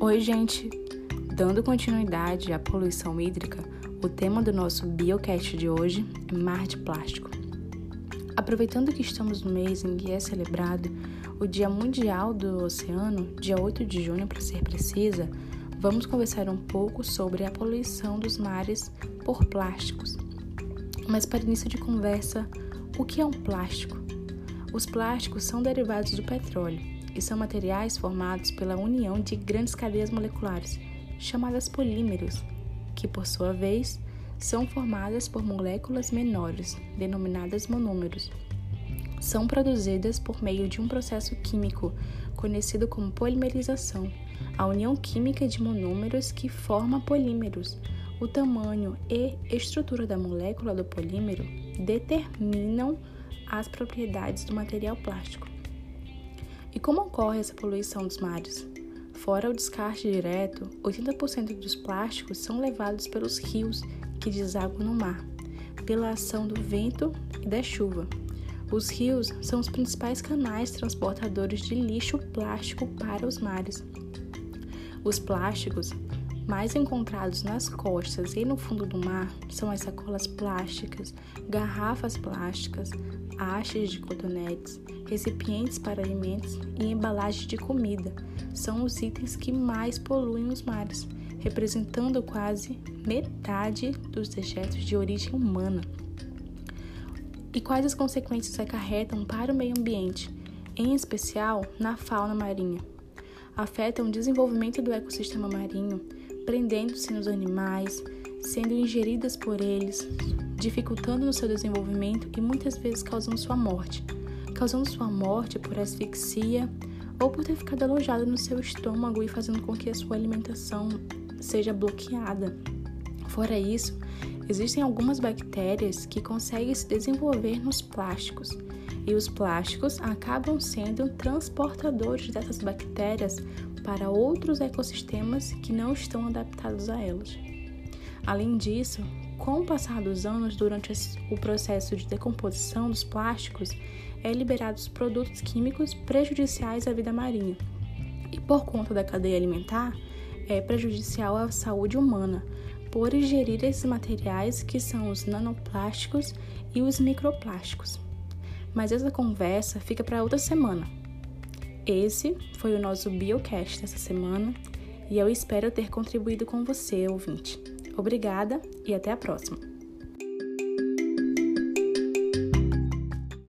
Oi, gente! Dando continuidade à poluição hídrica, o tema do nosso Biocast de hoje é mar de plástico. Aproveitando que estamos no mês em que é celebrado o Dia Mundial do Oceano, dia 8 de junho para ser precisa, vamos conversar um pouco sobre a poluição dos mares por plásticos. Mas para início de conversa, o que é um plástico? Os plásticos são derivados do petróleo são materiais formados pela união de grandes cadeias moleculares, chamadas polímeros, que por sua vez são formadas por moléculas menores, denominadas monômeros. São produzidas por meio de um processo químico conhecido como polimerização, a união química de monômeros que forma polímeros. O tamanho e estrutura da molécula do polímero determinam as propriedades do material plástico. E como ocorre essa poluição dos mares? Fora o descarte direto, 80% dos plásticos são levados pelos rios que desaguam no mar, pela ação do vento e da chuva. Os rios são os principais canais transportadores de lixo plástico para os mares. Os plásticos mais encontrados nas costas e no fundo do mar são as sacolas plásticas, garrafas plásticas, hastes de cotonetes, recipientes para alimentos e embalagens de comida. São os itens que mais poluem os mares, representando quase metade dos dejetos de origem humana. E quais as consequências acarretam para o meio ambiente, em especial na fauna marinha? Afetam o desenvolvimento do ecossistema marinho prendendo-se nos animais, sendo ingeridas por eles, dificultando no seu desenvolvimento e muitas vezes causando sua morte, causando sua morte por asfixia ou por ter ficado alojada no seu estômago e fazendo com que a sua alimentação seja bloqueada. Fora isso, existem algumas bactérias que conseguem se desenvolver nos plásticos, e os plásticos acabam sendo transportadores dessas bactérias para outros ecossistemas que não estão adaptados a elas. Além disso, com o passar dos anos, durante o processo de decomposição dos plásticos, é liberados produtos químicos prejudiciais à vida marinha. E por conta da cadeia alimentar, é prejudicial à saúde humana, por ingerir esses materiais que são os nanoplásticos e os microplásticos. Mas essa conversa fica para outra semana. Esse foi o nosso Biocast dessa semana e eu espero ter contribuído com você, ouvinte. Obrigada e até a próxima!